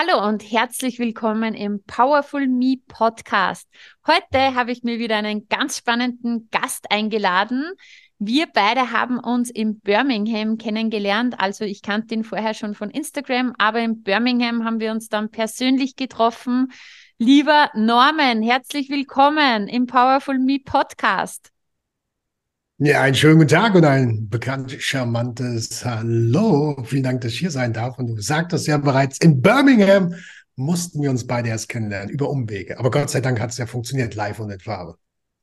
Hallo und herzlich willkommen im Powerful Me Podcast. Heute habe ich mir wieder einen ganz spannenden Gast eingeladen. Wir beide haben uns in Birmingham kennengelernt. Also ich kannte ihn vorher schon von Instagram, aber in Birmingham haben wir uns dann persönlich getroffen. Lieber Norman, herzlich willkommen im Powerful Me Podcast. Ja, einen schönen guten Tag und ein bekannt charmantes Hallo. Vielen Dank, dass ich hier sein darf. Und du sagtest ja bereits, in Birmingham mussten wir uns beide erst kennenlernen, über Umwege. Aber Gott sei Dank hat es ja funktioniert, live und in Farbe.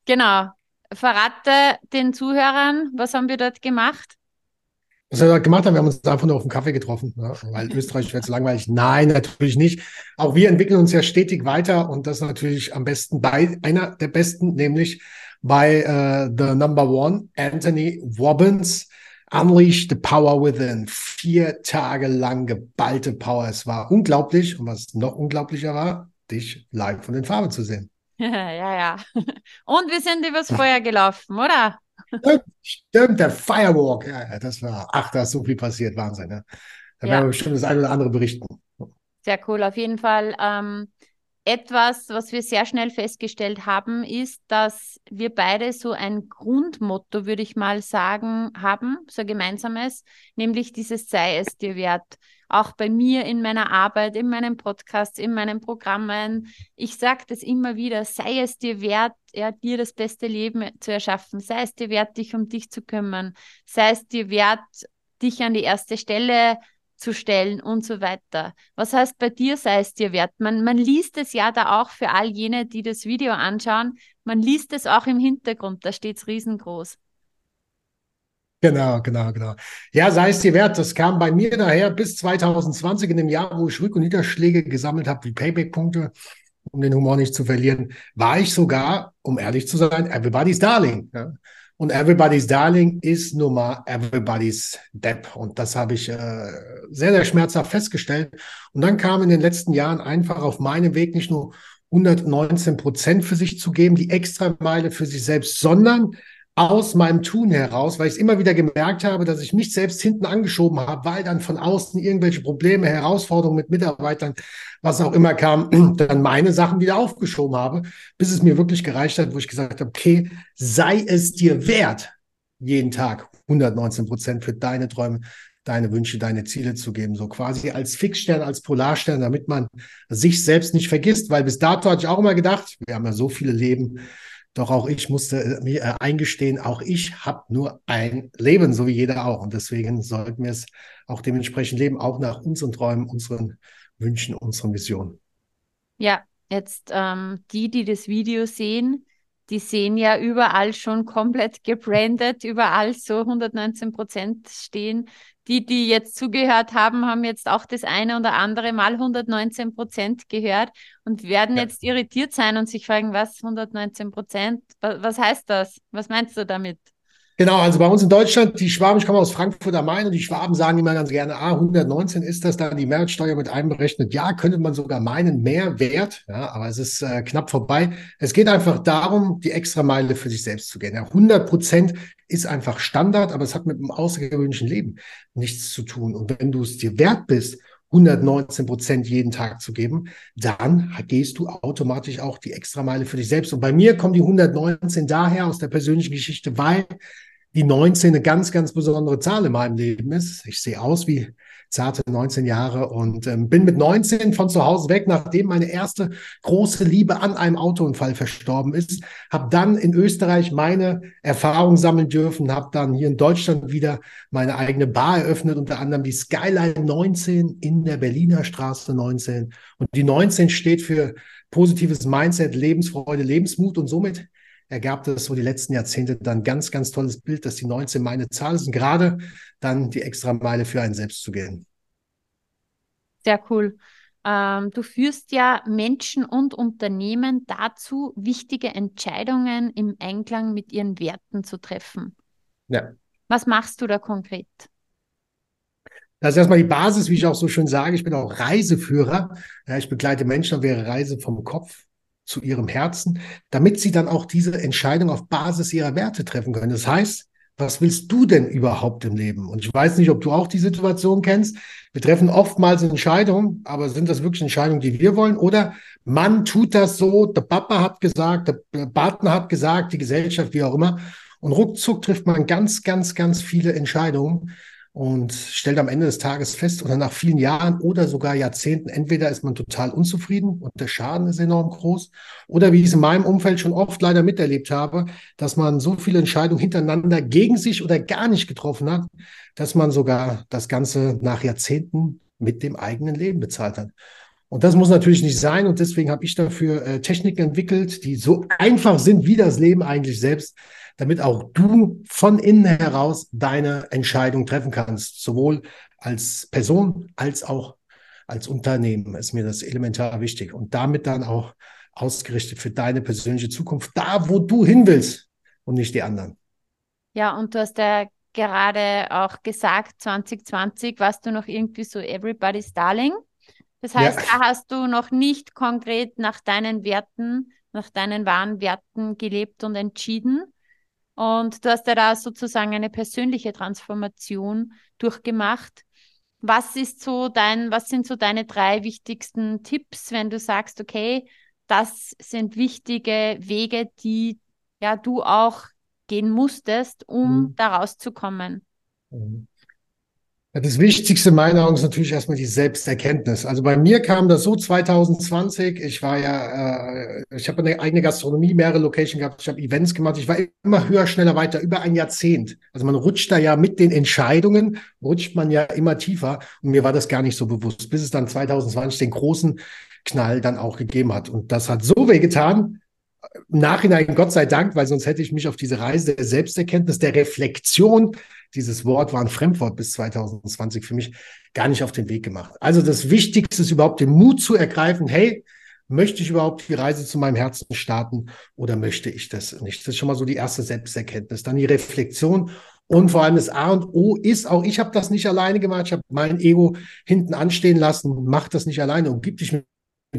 Genau. Verrate den Zuhörern, was haben wir dort gemacht? Was wir dort gemacht haben, wir haben uns einfach nur auf einen Kaffee getroffen, ne? weil Österreich wäre zu langweilig. Nein, natürlich nicht. Auch wir entwickeln uns ja stetig weiter und das natürlich am besten bei einer der besten, nämlich bei uh, The Number One, Anthony Robbins. Unleash the Power Within. Vier Tage lang geballte Power. Es war unglaublich. Und was noch unglaublicher war, dich live und in Farbe zu sehen. ja, ja. Und wir sind übers Feuer gelaufen, oder? Stimmt, stimmt der Firewalk. Ja, das war, ach, da ist so viel passiert. Wahnsinn. Ne? Da ja. werden wir bestimmt das eine oder andere berichten. Sehr cool. Auf jeden Fall ähm, etwas, was wir sehr schnell festgestellt haben, ist, dass wir beide so ein Grundmotto, würde ich mal sagen, haben, so ein gemeinsames, nämlich dieses sei es dir wert. Auch bei mir in meiner Arbeit, in meinen Podcasts, in meinen Programmen. Ich sage das immer wieder, sei es dir wert, ja, dir das beste Leben zu erschaffen, sei es dir wert, dich um dich zu kümmern, sei es dir wert, dich an die erste Stelle zu stellen und so weiter. Was heißt bei dir sei es dir wert? Man, man liest es ja da auch für all jene, die das Video anschauen. Man liest es auch im Hintergrund, da steht es riesengroß. Genau, genau, genau. Ja, sei es dir wert. Das kam bei mir daher bis 2020 in dem Jahr, wo ich Rück- und Niederschläge gesammelt habe, wie Payback-Punkte, um den Humor nicht zu verlieren, war ich sogar, um ehrlich zu sein, everybody's darling. Ja. Und Everybody's Darling ist nun mal Everybody's Depp. Und das habe ich äh, sehr, sehr schmerzhaft festgestellt. Und dann kam in den letzten Jahren einfach auf meinem Weg nicht nur 119 Prozent für sich zu geben, die extra Meile für sich selbst, sondern aus meinem Tun heraus, weil ich es immer wieder gemerkt habe, dass ich mich selbst hinten angeschoben habe, weil dann von außen irgendwelche Probleme, Herausforderungen mit Mitarbeitern, was auch immer kam, dann meine Sachen wieder aufgeschoben habe, bis es mir wirklich gereicht hat, wo ich gesagt habe, okay, sei es dir wert, jeden Tag 119 Prozent für deine Träume, deine Wünsche, deine Ziele zu geben, so quasi als Fixstern, als Polarstern, damit man sich selbst nicht vergisst, weil bis dato hatte ich auch immer gedacht, wir haben ja so viele Leben, doch auch ich musste äh, mir äh, eingestehen, auch ich habe nur ein Leben, so wie jeder auch. Und deswegen sollten wir es auch dementsprechend leben, auch nach unseren Träumen, unseren Wünschen, unseren Visionen. Ja, jetzt ähm, die, die das Video sehen, die sehen ja überall schon komplett gebrandet, überall so 119 Prozent stehen. Die, die jetzt zugehört haben, haben jetzt auch das eine oder andere Mal 119 Prozent gehört und werden ja. jetzt irritiert sein und sich fragen, was 119 Prozent? Was, was heißt das? Was meinst du damit? Genau, also bei uns in Deutschland, die Schwaben, ich komme aus Frankfurt am Main und die Schwaben sagen immer ganz gerne, ah, 119 ist das da die Mehrwertsteuer mit einberechnet. Ja, könnte man sogar meinen, mehr wert, ja, aber es ist äh, knapp vorbei. Es geht einfach darum, die extra Meile für sich selbst zu gehen. Ja, 100 Prozent ist einfach Standard, aber es hat mit einem außergewöhnlichen Leben nichts zu tun. Und wenn du es dir wert bist, 119 Prozent jeden Tag zu geben, dann gehst du automatisch auch die Extrameile für dich selbst. Und bei mir kommen die 119 daher aus der persönlichen Geschichte, weil die 19 eine ganz, ganz besondere Zahl in meinem Leben ist. Ich sehe aus wie zarte 19 Jahre und ähm, bin mit 19 von zu Hause weg, nachdem meine erste große Liebe an einem Autounfall verstorben ist. Habe dann in Österreich meine Erfahrung sammeln dürfen, habe dann hier in Deutschland wieder meine eigene Bar eröffnet, unter anderem die Skyline 19 in der Berliner Straße 19. Und die 19 steht für positives Mindset, Lebensfreude, Lebensmut und somit ergab das so die letzten Jahrzehnte dann ganz, ganz tolles Bild, dass die 19 meine Zahl ist und gerade dann die extra Meile für einen selbst zu gehen. Sehr cool. ähm, du führst ja Menschen und Unternehmen dazu, wichtige Entscheidungen im Einklang mit ihren Werten zu treffen. Ja. Was machst du da konkret? Das ist erstmal die Basis, wie ich auch so schön sage. Ich bin auch Reiseführer. Ja, ich begleite Menschen auf ihrer Reise vom Kopf zu ihrem Herzen, damit sie dann auch diese Entscheidung auf Basis ihrer Werte treffen können. Das heißt, was willst du denn überhaupt im Leben? Und ich weiß nicht, ob du auch die Situation kennst. Wir treffen oftmals Entscheidungen, aber sind das wirklich Entscheidungen, die wir wollen? Oder man tut das so, der Papa hat gesagt, der Partner hat gesagt, die Gesellschaft, wie auch immer. Und ruckzuck trifft man ganz, ganz, ganz viele Entscheidungen, und stellt am Ende des Tages fest oder nach vielen Jahren oder sogar Jahrzehnten, entweder ist man total unzufrieden und der Schaden ist enorm groß oder wie ich es in meinem Umfeld schon oft leider miterlebt habe, dass man so viele Entscheidungen hintereinander gegen sich oder gar nicht getroffen hat, dass man sogar das Ganze nach Jahrzehnten mit dem eigenen Leben bezahlt hat. Und das muss natürlich nicht sein. Und deswegen habe ich dafür äh, Techniken entwickelt, die so einfach sind wie das Leben eigentlich selbst, damit auch du von innen heraus deine Entscheidung treffen kannst, sowohl als Person als auch als Unternehmen ist mir das elementar wichtig und damit dann auch ausgerichtet für deine persönliche Zukunft, da wo du hin willst und nicht die anderen. Ja, und du hast ja gerade auch gesagt, 2020 warst du noch irgendwie so Everybody's Darling. Das heißt, ja. da hast du noch nicht konkret nach deinen Werten, nach deinen wahren Werten gelebt und entschieden, und du hast ja da sozusagen eine persönliche Transformation durchgemacht. Was ist so dein, was sind so deine drei wichtigsten Tipps, wenn du sagst, okay, das sind wichtige Wege, die ja du auch gehen musstest, um mhm. da rauszukommen? Mhm. Das Wichtigste meiner Augen ist natürlich erstmal die Selbsterkenntnis. Also bei mir kam das so 2020. Ich war ja, äh, ich habe eine eigene Gastronomie, mehrere Locations gehabt, ich habe Events gemacht. Ich war immer höher, schneller, weiter, über ein Jahrzehnt. Also man rutscht da ja mit den Entscheidungen, rutscht man ja immer tiefer. Und mir war das gar nicht so bewusst, bis es dann 2020 den großen Knall dann auch gegeben hat. Und das hat so weh getan, im Nachhinein Gott sei Dank, weil sonst hätte ich mich auf diese Reise der Selbsterkenntnis, der Reflexion, dieses Wort war ein Fremdwort bis 2020 für mich, gar nicht auf den Weg gemacht. Also das Wichtigste ist überhaupt den Mut zu ergreifen, hey, möchte ich überhaupt die Reise zu meinem Herzen starten oder möchte ich das nicht? Das ist schon mal so die erste Selbsterkenntnis. Dann die Reflexion und vor allem das A und O ist auch, ich habe das nicht alleine gemacht, ich habe mein Ego hinten anstehen lassen, mach das nicht alleine und gib dich mit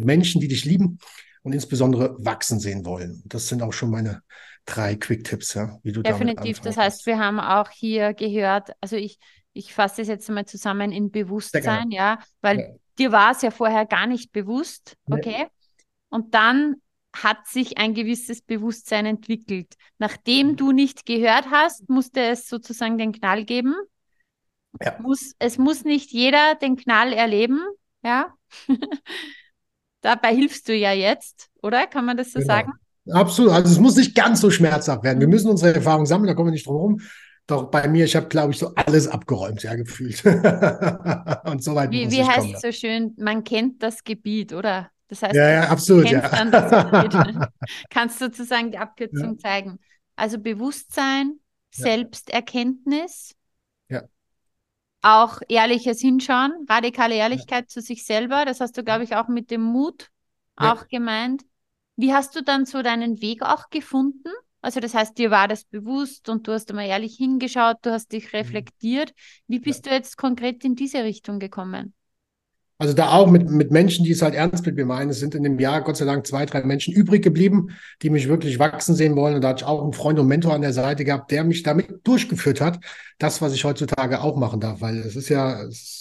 Menschen, die dich lieben, und insbesondere wachsen sehen wollen. Das sind auch schon meine drei Quick-Tipps, ja, wie du Definitiv. Das heißt, wir haben auch hier gehört, also ich, ich fasse es jetzt mal zusammen in Bewusstsein, ja, weil ja. dir war es ja vorher gar nicht bewusst, okay? Nee. Und dann hat sich ein gewisses Bewusstsein entwickelt. Nachdem du nicht gehört hast, musste es sozusagen den Knall geben. Ja. Muss, es muss nicht jeder den Knall erleben, ja. Dabei hilfst du ja jetzt, oder? Kann man das so genau. sagen? Absolut. Also es muss nicht ganz so schmerzhaft werden. Wir müssen unsere Erfahrungen sammeln, da kommen wir nicht drum herum. Doch bei mir, ich habe, glaube ich, so alles abgeräumt, ja, gefühlt. Und so weit Wie, wie heißt es so schön, man kennt das Gebiet, oder? Das heißt, ja, ja, absolut, ja. Kannst sozusagen die Abkürzung ja. zeigen. Also Bewusstsein, Selbsterkenntnis, auch ehrliches Hinschauen, radikale Ehrlichkeit ja. zu sich selber. Das hast du, glaube ich, auch mit dem Mut ja. auch gemeint. Wie hast du dann so deinen Weg auch gefunden? Also das heißt, dir war das bewusst und du hast immer ehrlich hingeschaut, du hast dich mhm. reflektiert. Wie bist ja. du jetzt konkret in diese Richtung gekommen? Also da auch mit, mit Menschen, die es halt ernst mit mir meinen. Es sind in dem Jahr Gott sei Dank zwei, drei Menschen übrig geblieben, die mich wirklich wachsen sehen wollen. Und da hatte ich auch einen Freund und Mentor an der Seite gehabt, der mich damit durchgeführt hat. Das, was ich heutzutage auch machen darf, weil es ist ja, es,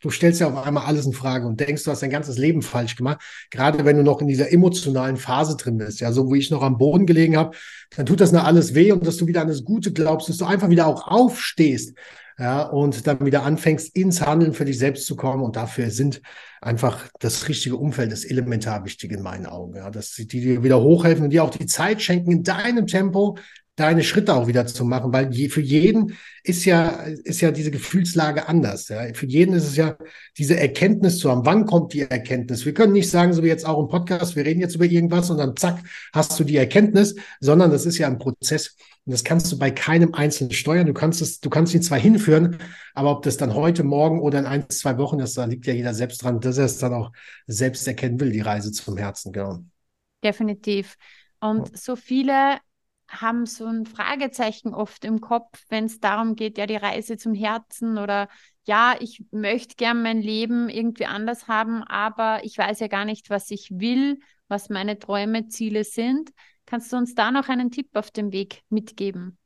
du stellst ja auf einmal alles in Frage und denkst, du hast dein ganzes Leben falsch gemacht. Gerade wenn du noch in dieser emotionalen Phase drin bist, ja, so wie ich noch am Boden gelegen habe, dann tut das noch alles weh und dass du wieder an das Gute glaubst, dass du einfach wieder auch aufstehst ja, und dann wieder anfängst, ins Handeln für dich selbst zu kommen. Und dafür sind einfach das richtige Umfeld das elementar wichtig in meinen Augen. Ja, dass die dir wieder hochhelfen und dir auch die Zeit schenken, in deinem Tempo deine Schritte auch wieder zu machen, weil je, für jeden ist ja, ist ja diese Gefühlslage anders. Ja. Für jeden ist es ja diese Erkenntnis zu haben. Wann kommt die Erkenntnis? Wir können nicht sagen, so wie jetzt auch im Podcast, wir reden jetzt über irgendwas und dann zack, hast du die Erkenntnis, sondern das ist ja ein Prozess. Und das kannst du bei keinem Einzelnen steuern. Du kannst es, du kannst ihn zwar hinführen, aber ob das dann heute, morgen oder in ein, zwei Wochen ist, da liegt ja jeder selbst dran, dass er es dann auch selbst erkennen will, die Reise zum Herzen. Genau. Definitiv. Und so viele haben so ein Fragezeichen oft im Kopf, wenn es darum geht, ja, die Reise zum Herzen oder ja, ich möchte gern mein Leben irgendwie anders haben, aber ich weiß ja gar nicht, was ich will, was meine Träume, Ziele sind. Kannst du uns da noch einen Tipp auf dem Weg mitgeben?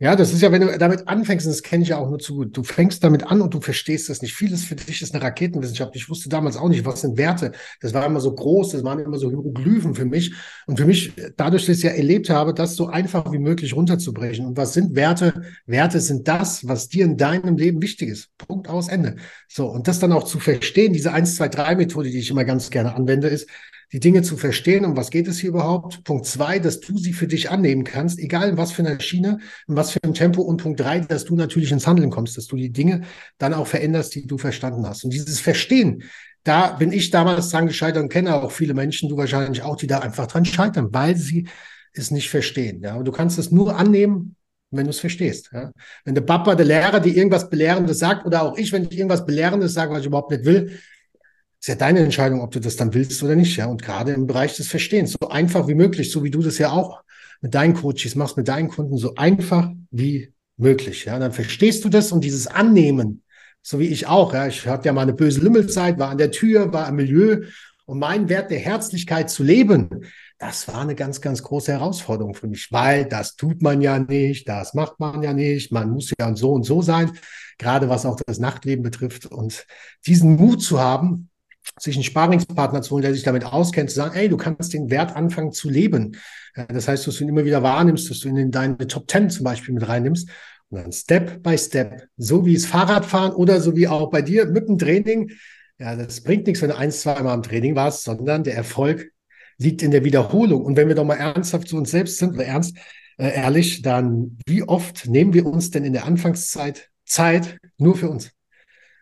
Ja, das ist ja, wenn du damit anfängst, und das kenne ich ja auch nur zu gut, du fängst damit an und du verstehst das nicht. Vieles für dich ist eine Raketenwissenschaft. Ich wusste damals auch nicht, was sind Werte. Das war immer so groß, das waren immer so Hieroglyphen für mich. Und für mich, dadurch, dass ich ja erlebt habe, das so einfach wie möglich runterzubrechen. Und was sind Werte? Werte sind das, was dir in deinem Leben wichtig ist. Punkt aus Ende. So. Und das dann auch zu verstehen, diese 1, 2, 3 Methode, die ich immer ganz gerne anwende, ist, die Dinge zu verstehen, um was geht es hier überhaupt. Punkt zwei, dass du sie für dich annehmen kannst, egal in was für einer Schiene, in was für einem Tempo. Und Punkt drei, dass du natürlich ins Handeln kommst, dass du die Dinge dann auch veränderst, die du verstanden hast. Und dieses Verstehen, da bin ich damals dran gescheitert und kenne auch viele Menschen, du wahrscheinlich auch, die da einfach dran scheitern, weil sie es nicht verstehen. Ja, und du kannst es nur annehmen, wenn du es verstehst. Ja? Wenn der Papa, der Lehrer dir irgendwas Belehrendes sagt oder auch ich, wenn ich irgendwas Belehrendes sage, was ich überhaupt nicht will, ist ja deine Entscheidung, ob du das dann willst oder nicht. Ja, und gerade im Bereich des Verstehens, so einfach wie möglich, so wie du das ja auch mit deinen Coaches machst, mit deinen Kunden, so einfach wie möglich. Ja, dann verstehst du das und dieses Annehmen, so wie ich auch. Ja, ich hatte ja mal eine böse Lümmelzeit, war an der Tür, war im Milieu und mein Wert der Herzlichkeit zu leben, das war eine ganz, ganz große Herausforderung für mich, weil das tut man ja nicht, das macht man ja nicht, man muss ja so und so sein, gerade was auch das Nachtleben betrifft. Und diesen Mut zu haben, sich einen Sparingspartner zu holen, der sich damit auskennt, zu sagen, ey, du kannst den Wert anfangen zu leben. Das heißt, dass du ihn immer wieder wahrnimmst, dass du ihn in deine Top Ten zum Beispiel mit reinnimmst und dann Step by Step, so wie es Fahrradfahren oder so wie auch bei dir mit dem Training. Ja, das bringt nichts, wenn du eins, zweimal im Training warst, sondern der Erfolg liegt in der Wiederholung. Und wenn wir doch mal ernsthaft zu uns selbst sind oder ernst, äh, ehrlich, dann wie oft nehmen wir uns denn in der Anfangszeit Zeit nur für uns?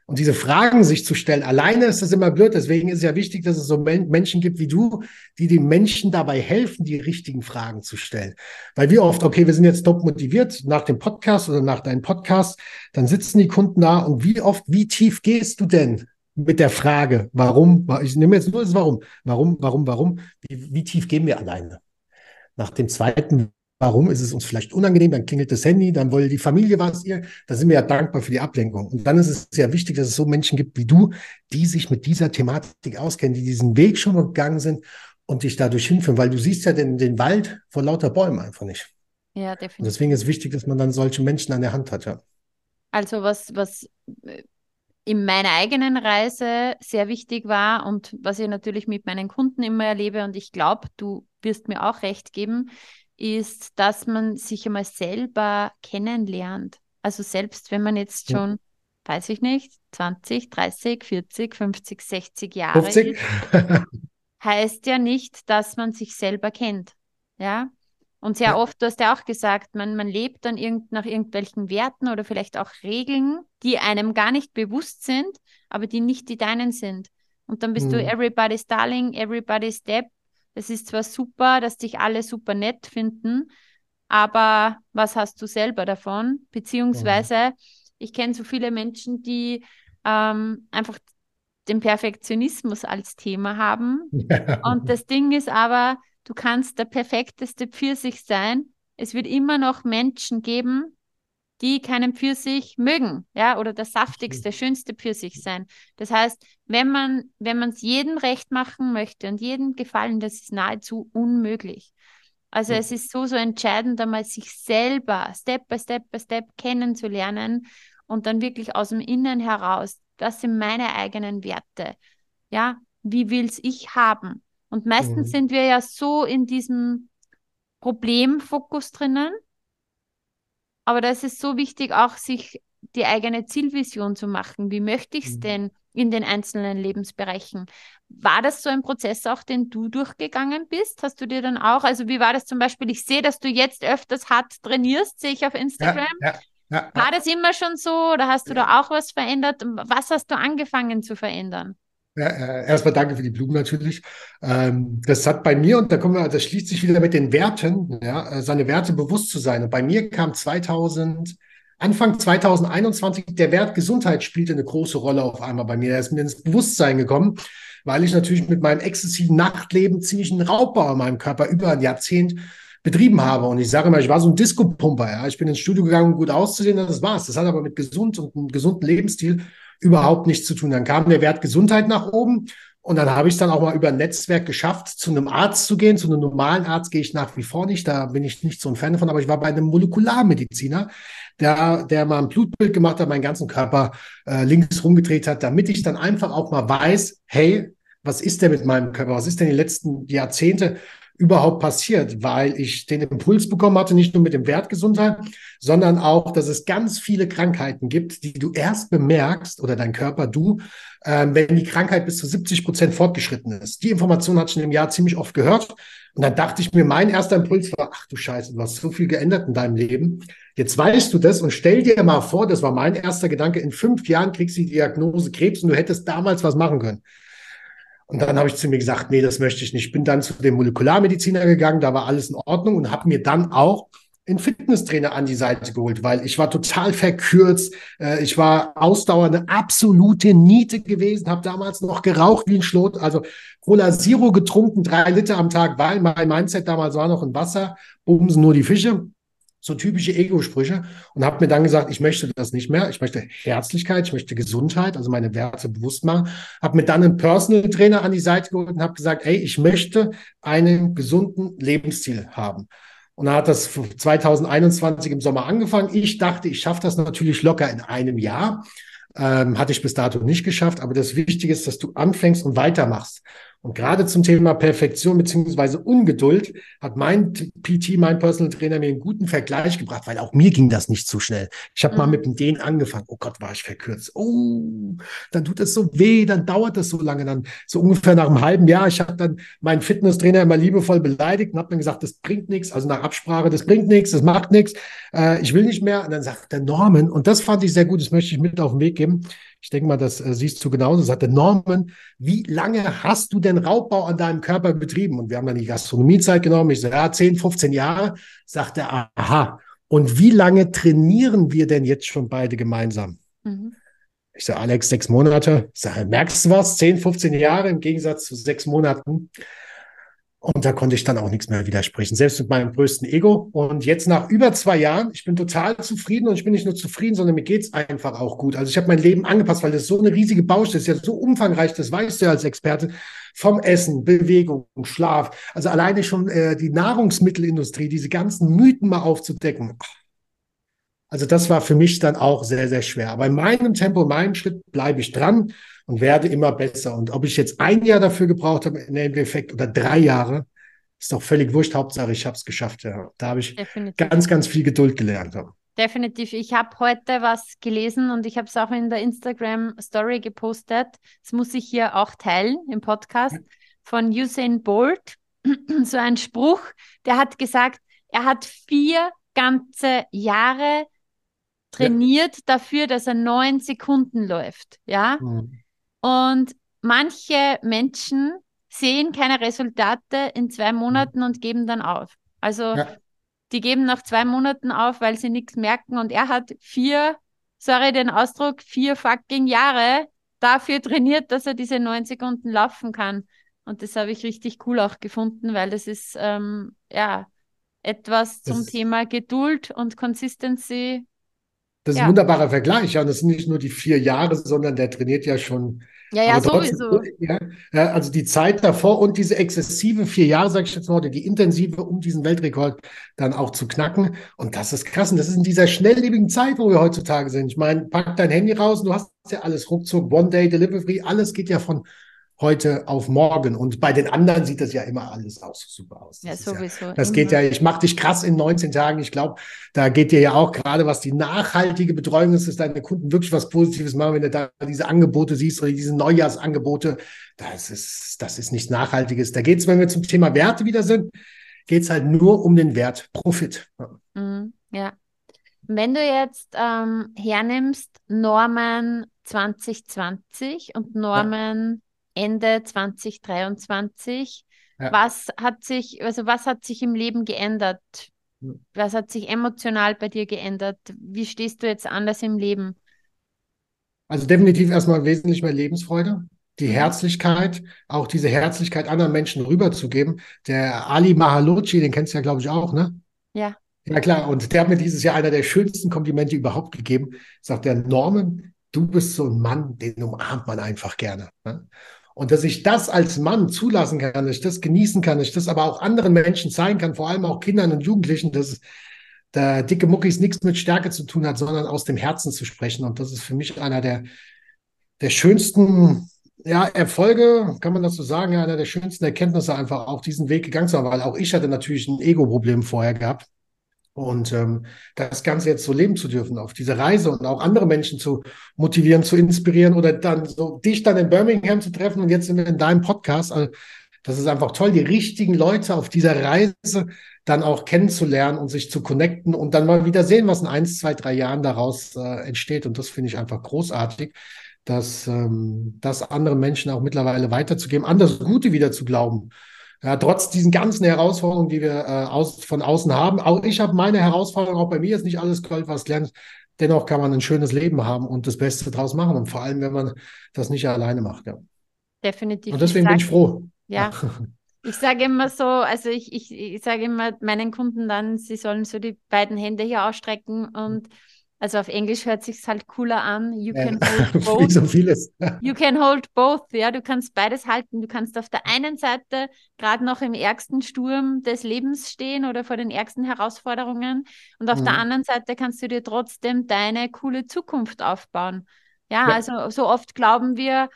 Und diese Fragen sich zu stellen, alleine ist das immer blöd. Deswegen ist es ja wichtig, dass es so Menschen gibt wie du, die den Menschen dabei helfen, die richtigen Fragen zu stellen. Weil wie oft, okay, wir sind jetzt top motiviert nach dem Podcast oder nach deinem Podcast, dann sitzen die Kunden da und wie oft, wie tief gehst du denn mit der Frage, warum? Ich nehme jetzt nur das Warum. Warum, warum, warum? Wie, wie tief gehen wir alleine? Nach dem zweiten Warum ist es uns vielleicht unangenehm? Dann klingelt das Handy, dann wollte die Familie was ihr. Da sind wir ja dankbar für die Ablenkung. Und dann ist es sehr wichtig, dass es so Menschen gibt wie du, die sich mit dieser Thematik auskennen, die diesen Weg schon gegangen sind und dich dadurch hinführen, weil du siehst ja den, den Wald vor lauter Bäumen einfach nicht. Ja, definitiv. Und deswegen ist es wichtig, dass man dann solche Menschen an der Hand hat, ja. Also was, was äh, in meiner eigenen Reise sehr wichtig war und was ich natürlich mit meinen Kunden immer erlebe und ich glaube, du wirst mir auch recht geben, ist, dass man sich einmal selber kennenlernt. Also selbst wenn man jetzt schon, ja. weiß ich nicht, 20, 30, 40, 50, 60 Jahre 50? ist, heißt ja nicht, dass man sich selber kennt. Ja. Und sehr ja. oft, du hast ja auch gesagt, man, man lebt dann irgend, nach irgendwelchen Werten oder vielleicht auch Regeln, die einem gar nicht bewusst sind, aber die nicht die deinen sind. Und dann bist mhm. du everybody's darling, everybody's step es ist zwar super, dass dich alle super nett finden, aber was hast du selber davon? Beziehungsweise, ich kenne so viele Menschen, die ähm, einfach den Perfektionismus als Thema haben. Ja. Und das Ding ist aber, du kannst der perfekteste Pfirsich sein. Es wird immer noch Menschen geben, die keinen Pfirsich mögen, ja, oder der saftigste, schönste Pfirsich sein. Das heißt, wenn man, wenn man es jedem recht machen möchte und jedem gefallen, das ist nahezu unmöglich. Also es ist so, so entscheidend, einmal sich selber Step by Step by Step kennenzulernen und dann wirklich aus dem Innen heraus, das sind meine eigenen Werte. Ja, wie will's ich haben? Und meistens mhm. sind wir ja so in diesem Problemfokus drinnen, aber da ist es so wichtig, auch sich die eigene Zielvision zu machen. Wie möchte ich es mhm. denn in den einzelnen Lebensbereichen. War das so ein Prozess auch, den du durchgegangen bist? Hast du dir dann auch, also wie war das zum Beispiel? Ich sehe, dass du jetzt öfters hart trainierst, sehe ich auf Instagram. Ja, ja, ja, war das immer schon so oder hast du da auch was verändert? Was hast du angefangen zu verändern? Äh, erstmal danke für die Blumen natürlich. Ähm, das hat bei mir, und da kommen wir, das schließt sich wieder mit den Werten, ja, äh, seine Werte bewusst zu sein. Und bei mir kam 2000, Anfang 2021, der Wert Gesundheit spielte eine große Rolle auf einmal bei mir. Er ist mir ins Bewusstsein gekommen, weil ich natürlich mit meinem exzessiven Nachtleben ziemlich einen Raubbau in meinem Körper über ein Jahrzehnt betrieben habe. Und ich sage immer, ich war so ein Disco-Pumper. Ja. Ich bin ins Studio gegangen, um gut auszusehen, das war's. Das hat aber mit gesund und einem gesunden Lebensstil überhaupt nichts zu tun. Dann kam der Wert Gesundheit nach oben und dann habe ich es dann auch mal über ein Netzwerk geschafft, zu einem Arzt zu gehen. Zu einem normalen Arzt gehe ich nach wie vor nicht. Da bin ich nicht so ein Fan davon. Aber ich war bei einem Molekularmediziner, der, der mal ein Blutbild gemacht hat, meinen ganzen Körper äh, links rumgedreht hat, damit ich dann einfach auch mal weiß, hey, was ist denn mit meinem Körper? Was ist denn die letzten Jahrzehnte überhaupt passiert, weil ich den Impuls bekommen hatte, nicht nur mit dem Wert Gesundheit, sondern auch, dass es ganz viele Krankheiten gibt, die du erst bemerkst oder dein Körper, du, äh, wenn die Krankheit bis zu 70 Prozent fortgeschritten ist. Die Information hatte ich in dem Jahr ziemlich oft gehört. Und dann dachte ich mir, mein erster Impuls war, ach du Scheiße, du hast so viel geändert in deinem Leben. Jetzt weißt du das und stell dir mal vor, das war mein erster Gedanke, in fünf Jahren kriegst du die Diagnose Krebs und du hättest damals was machen können. Und dann habe ich zu mir gesagt, nee, das möchte ich nicht. Ich bin dann zu dem Molekularmediziner gegangen, da war alles in Ordnung und habe mir dann auch einen Fitnesstrainer an die Seite geholt, weil ich war total verkürzt. Äh, ich war Ausdauer eine absolute Niete gewesen, habe damals noch geraucht wie ein Schlot, also Cola Zero getrunken, drei Liter am Tag, weil mein Mindset damals war noch in Wasser, bumsen nur die Fische so typische Ego-Sprüche und habe mir dann gesagt, ich möchte das nicht mehr. Ich möchte Herzlichkeit, ich möchte Gesundheit, also meine Werte bewusst machen. Habe mir dann einen Personal Trainer an die Seite geholt und habe gesagt, ey, ich möchte einen gesunden Lebensstil haben. Und dann hat das 2021 im Sommer angefangen. Ich dachte, ich schaffe das natürlich locker in einem Jahr. Ähm, hatte ich bis dato nicht geschafft, aber das Wichtige ist, dass du anfängst und weitermachst. Und gerade zum Thema Perfektion beziehungsweise Ungeduld hat mein PT, mein Personal Trainer, mir einen guten Vergleich gebracht, weil auch mir ging das nicht so schnell. Ich habe mhm. mal mit dem Dehnen angefangen. Oh Gott, war ich verkürzt. Oh, dann tut es so weh, dann dauert das so lange. Dann so ungefähr nach einem halben Jahr. Ich habe dann meinen Fitnesstrainer immer liebevoll beleidigt und habe dann gesagt, das bringt nichts. Also nach Absprache, das bringt nichts, das macht nichts. Äh, ich will nicht mehr. Und dann sagt der Norman, und das fand ich sehr gut, das möchte ich mit auf den Weg geben. Ich denke mal, das äh, siehst du genauso. Sagte Norman, wie lange hast du denn Raubbau an deinem Körper betrieben? Und wir haben dann die Gastronomiezeit genommen. Ich so, ja, 10, 15 Jahre. Sagt er, aha. Und wie lange trainieren wir denn jetzt schon beide gemeinsam? Mhm. Ich sage, Alex, sechs Monate. Ich sage, merkst du was? 10, 15 Jahre im Gegensatz zu sechs Monaten. Und da konnte ich dann auch nichts mehr widersprechen, selbst mit meinem größten Ego. Und jetzt nach über zwei Jahren, ich bin total zufrieden und ich bin nicht nur zufrieden, sondern mir geht's einfach auch gut. Also ich habe mein Leben angepasst, weil das so eine riesige Baustelle ist, ja so umfangreich, das weißt du ja als Experte, vom Essen, Bewegung, Schlaf. Also alleine schon äh, die Nahrungsmittelindustrie, diese ganzen Mythen mal aufzudecken. Also das war für mich dann auch sehr, sehr schwer. Aber in meinem Tempo, in meinem Schritt bleibe ich dran und werde immer besser. Und ob ich jetzt ein Jahr dafür gebraucht habe, im Endeffekt oder drei Jahre, ist doch völlig wurscht. Hauptsache, ich habe es geschafft. Ja. Da habe ich Definitiv. ganz, ganz viel Geduld gelernt. Ja. Definitiv. Ich habe heute was gelesen und ich habe es auch in der Instagram Story gepostet. Das muss ich hier auch teilen im Podcast von Usain Bolt. so ein Spruch, der hat gesagt, er hat vier ganze Jahre trainiert ja. dafür, dass er neun Sekunden läuft. Ja. Mhm. Und manche Menschen sehen keine Resultate in zwei Monaten und geben dann auf. Also ja. die geben nach zwei Monaten auf, weil sie nichts merken. Und er hat vier, sorry den Ausdruck, vier fucking Jahre dafür trainiert, dass er diese neun Sekunden laufen kann. Und das habe ich richtig cool auch gefunden, weil das ist ähm, ja etwas zum das Thema Geduld und Consistency. Das ist ja. ein wunderbarer Vergleich. Ja, und das sind nicht nur die vier Jahre, sondern der trainiert ja schon ja, ja, sowieso. Ja, also die Zeit davor und diese exzessive vier Jahre, sage ich jetzt mal, die intensive, um diesen Weltrekord dann auch zu knacken. Und das ist krass. Und das ist in dieser schnelllebigen Zeit, wo wir heutzutage sind. Ich meine, pack dein Handy raus, du hast ja alles ruckzuck, One-Day-Delivery, alles geht ja von heute auf morgen. Und bei den anderen sieht das ja immer alles aus, super aus. Das ja, sowieso. Ja, das geht ja, ich mache dich krass in 19 Tagen. Ich glaube, da geht dir ja auch gerade, was die nachhaltige Betreuung ist, dass deine Kunden wirklich was Positives machen, wenn du da diese Angebote siehst oder diese Neujahrsangebote. Das ist, das ist nichts Nachhaltiges. Da geht es, wenn wir zum Thema Werte wieder sind, geht es halt nur um den Wert Profit. Mhm, ja. Wenn du jetzt ähm, hernimmst Norman 2020 und Norman ja. Ende 2023, ja. was hat sich, also was hat sich im Leben geändert? Hm. Was hat sich emotional bei dir geändert? Wie stehst du jetzt anders im Leben? Also definitiv erstmal wesentlich mehr Lebensfreude, die mhm. Herzlichkeit, auch diese Herzlichkeit anderen Menschen rüberzugeben. Der Ali Mahalochi, den kennst du ja, glaube ich, auch, ne? Ja. Ja, klar. Und der hat mir dieses Jahr einer der schönsten Komplimente überhaupt gegeben. Sagt der Norman, du bist so ein Mann, den umarmt man einfach gerne. Ne? Und dass ich das als Mann zulassen kann, dass ich das genießen kann, dass ich das aber auch anderen Menschen zeigen kann, vor allem auch Kindern und Jugendlichen, dass der dicke Muckis nichts mit Stärke zu tun hat, sondern aus dem Herzen zu sprechen. Und das ist für mich einer der, der schönsten ja, Erfolge, kann man das so sagen, einer der schönsten Erkenntnisse, einfach auch diesen Weg gegangen zu haben, weil auch ich hatte natürlich ein Ego-Problem vorher gehabt. Und ähm, das Ganze jetzt so leben zu dürfen, auf diese Reise und auch andere Menschen zu motivieren, zu inspirieren oder dann so dich dann in Birmingham zu treffen und jetzt wir in deinem Podcast. Also, das ist einfach toll, die richtigen Leute auf dieser Reise dann auch kennenzulernen und sich zu connecten und dann mal wieder sehen, was in eins, zwei, drei Jahren daraus äh, entsteht. Und das finde ich einfach großartig, dass ähm, das andere Menschen auch mittlerweile weiterzugeben, an das Gute wieder zu glauben ja, trotz diesen ganzen Herausforderungen, die wir äh, aus, von außen haben, auch ich habe meine Herausforderungen, auch bei mir ist nicht alles Gold, was glänzt. Dennoch kann man ein schönes Leben haben und das Beste draus machen. Und vor allem, wenn man das nicht alleine macht. Ja. Definitiv. Und deswegen ich sag, bin ich froh. Ja. Ich sage immer so, also ich, ich, ich sage immer meinen Kunden dann, sie sollen so die beiden Hände hier ausstrecken und also auf Englisch hört sich halt cooler an. You can hold both. So vieles. you can hold both. Ja, du kannst beides halten. Du kannst auf der einen Seite gerade noch im ärgsten Sturm des Lebens stehen oder vor den ärgsten Herausforderungen und auf mhm. der anderen Seite kannst du dir trotzdem deine coole Zukunft aufbauen. Ja, ja, also so oft glauben wir,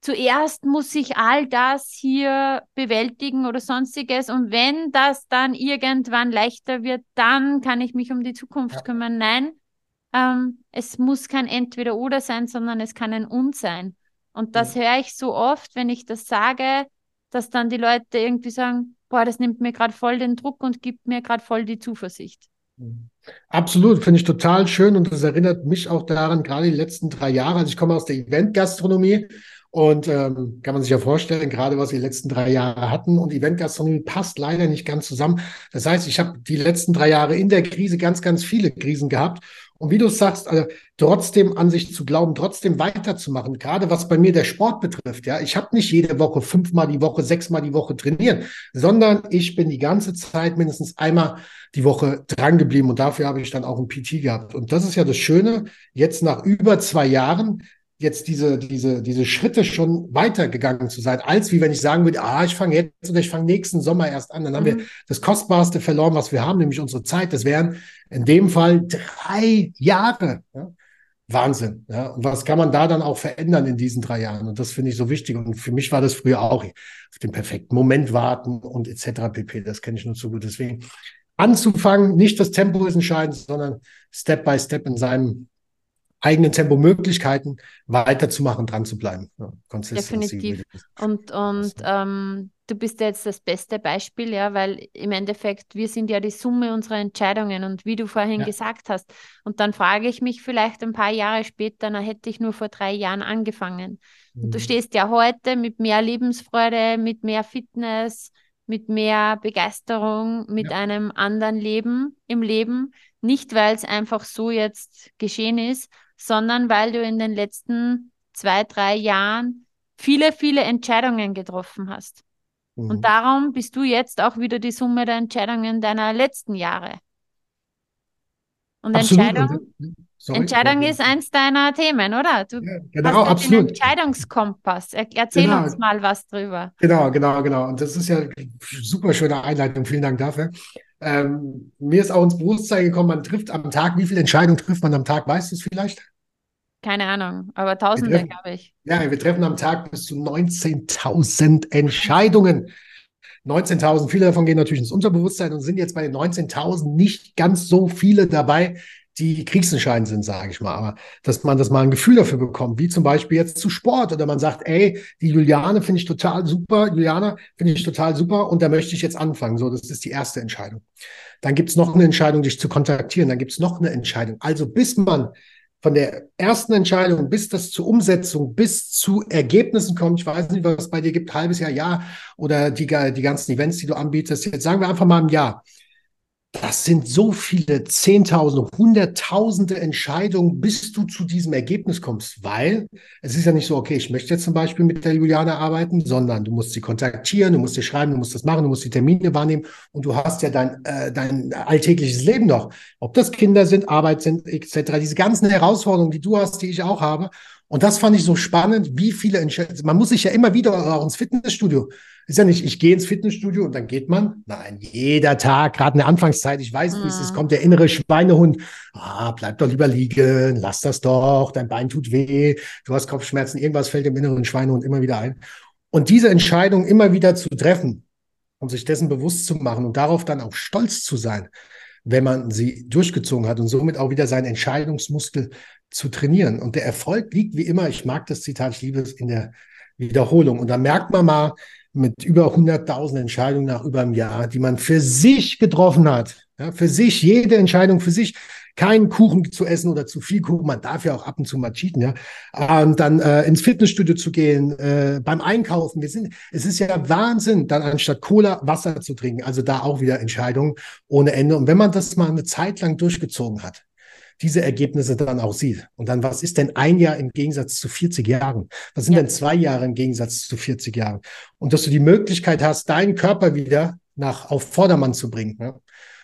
zuerst muss ich all das hier bewältigen oder sonstiges und wenn das dann irgendwann leichter wird, dann kann ich mich um die Zukunft ja. kümmern. Nein, ähm, es muss kein Entweder-Oder sein, sondern es kann ein Und sein. Und das ja. höre ich so oft, wenn ich das sage, dass dann die Leute irgendwie sagen, boah, das nimmt mir gerade voll den Druck und gibt mir gerade voll die Zuversicht. Absolut, finde ich total schön und das erinnert mich auch daran, gerade die letzten drei Jahre. Also ich komme aus der Eventgastronomie und ähm, kann man sich ja vorstellen, gerade was wir die letzten drei Jahre hatten und Eventgastronomie passt leider nicht ganz zusammen. Das heißt, ich habe die letzten drei Jahre in der Krise ganz, ganz viele Krisen gehabt und wie du sagst, also trotzdem an sich zu glauben, trotzdem weiterzumachen, gerade was bei mir der Sport betrifft. Ja, ich habe nicht jede Woche fünfmal die Woche, sechsmal die Woche trainiert, sondern ich bin die ganze Zeit mindestens einmal die Woche dran geblieben und dafür habe ich dann auch ein PT gehabt. Und das ist ja das Schöne, jetzt nach über zwei Jahren jetzt diese, diese, diese Schritte schon weitergegangen zu sein, als wie wenn ich sagen würde, ah, ich fange jetzt oder ich fange nächsten Sommer erst an. Dann haben wir mhm. das Kostbarste verloren, was wir haben, nämlich unsere Zeit. Das wären in dem Fall drei Jahre. Ja? Wahnsinn. Ja? Und was kann man da dann auch verändern in diesen drei Jahren? Und das finde ich so wichtig. Und für mich war das früher auch auf den perfekten Moment warten und etc. pp. Das kenne ich nur zu gut. Deswegen anzufangen, nicht das Tempo ist entscheidend, sondern Step by Step in seinem eigenen Tempomöglichkeiten weiterzumachen, dran zu bleiben. Ja, Definitiv. Und, und ähm, du bist ja jetzt das beste Beispiel, ja, weil im Endeffekt wir sind ja die Summe unserer Entscheidungen und wie du vorhin ja. gesagt hast. Und dann frage ich mich vielleicht ein paar Jahre später, na hätte ich nur vor drei Jahren angefangen. Mhm. Und du mhm. stehst ja heute mit mehr Lebensfreude, mit mehr Fitness, mit mehr Begeisterung, mit ja. einem anderen Leben im Leben. Nicht, weil es einfach so jetzt geschehen ist, sondern weil du in den letzten zwei, drei Jahren viele, viele Entscheidungen getroffen hast. Mhm. Und darum bist du jetzt auch wieder die Summe der Entscheidungen deiner letzten Jahre. Und absolut. Entscheidung, Sorry, Entscheidung ist eins deiner Themen, oder? Du ja, genau, hast absolut. den Entscheidungskompass. Erzähl genau. uns mal was drüber. Genau, genau, genau. Und das ist ja eine super schöne Einleitung. Vielen Dank dafür. Ähm, mir ist auch ins Bewusstsein gekommen, man trifft am Tag, wie viele Entscheidungen trifft man am Tag? Weißt du es vielleicht? keine Ahnung, aber Tausende, glaube ich. Ja, wir treffen am Tag bis zu 19.000 Entscheidungen. 19.000, viele davon gehen natürlich ins Unterbewusstsein und sind jetzt bei den 19.000 nicht ganz so viele dabei, die kriegsentscheidend sind, sage ich mal. Aber dass man das mal ein Gefühl dafür bekommt, wie zum Beispiel jetzt zu Sport oder man sagt, ey, die Juliane finde ich total super, Juliana finde ich total super und da möchte ich jetzt anfangen. So, das ist die erste Entscheidung. Dann gibt's noch eine Entscheidung, dich zu kontaktieren. Dann gibt's noch eine Entscheidung. Also bis man von der ersten Entscheidung bis das zur Umsetzung, bis zu Ergebnissen kommt. Ich weiß nicht, was es bei dir gibt, halbes Jahr, Jahr oder die, die ganzen Events, die du anbietest. Jetzt sagen wir einfach mal ein Jahr. Das sind so viele Zehntausende, Hunderttausende Entscheidungen, bis du zu diesem Ergebnis kommst. Weil es ist ja nicht so, okay, ich möchte jetzt zum Beispiel mit der Juliane arbeiten, sondern du musst sie kontaktieren, du musst sie schreiben, du musst das machen, du musst die Termine wahrnehmen und du hast ja dein, äh, dein alltägliches Leben noch. Ob das Kinder sind, Arbeit sind, etc. Diese ganzen Herausforderungen, die du hast, die ich auch habe. Und das fand ich so spannend, wie viele Entscheidungen. Man muss sich ja immer wieder auch ins Fitnessstudio ist ja nicht, ich gehe ins Fitnessstudio und dann geht man. Nein, jeder Tag, gerade in der Anfangszeit, ich weiß, wie es ist, mhm. kommt der innere Schweinehund. Ah, bleib doch lieber liegen, lass das doch, dein Bein tut weh, du hast Kopfschmerzen, irgendwas fällt dem inneren Schweinehund immer wieder ein. Und diese Entscheidung immer wieder zu treffen und sich dessen bewusst zu machen und darauf dann auch stolz zu sein, wenn man sie durchgezogen hat und somit auch wieder seinen Entscheidungsmuskel zu trainieren. Und der Erfolg liegt wie immer, ich mag das Zitat, ich liebe es in der Wiederholung. Und da merkt man mal, mit über 100.000 Entscheidungen nach über einem Jahr, die man für sich getroffen hat. Ja, für sich, jede Entscheidung für sich, keinen Kuchen zu essen oder zu viel Kuchen. Man darf ja auch ab und zu mal cheaten, ja. Und dann äh, ins Fitnessstudio zu gehen, äh, beim Einkaufen. Wir sind, es ist ja Wahnsinn, dann anstatt Cola Wasser zu trinken. Also da auch wieder Entscheidungen ohne Ende. Und wenn man das mal eine Zeit lang durchgezogen hat, diese Ergebnisse dann auch sieht. Und dann, was ist denn ein Jahr im Gegensatz zu 40 Jahren? Was sind ja. denn zwei Jahre im Gegensatz zu 40 Jahren? Und dass du die Möglichkeit hast, deinen Körper wieder nach auf Vordermann zu bringen. Ja?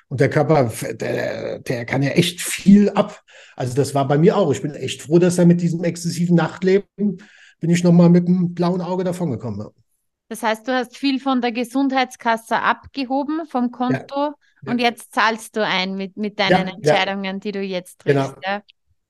Und der Körper, der, der kann ja echt viel ab. Also das war bei mir auch. Ich bin echt froh, dass er mit diesem exzessiven Nachtleben bin ich nochmal mit einem blauen Auge davongekommen. Das heißt, du hast viel von der Gesundheitskasse abgehoben vom Konto. Ja. Und jetzt zahlst du ein mit, mit deinen ja, Entscheidungen, ja. die du jetzt triffst. Genau.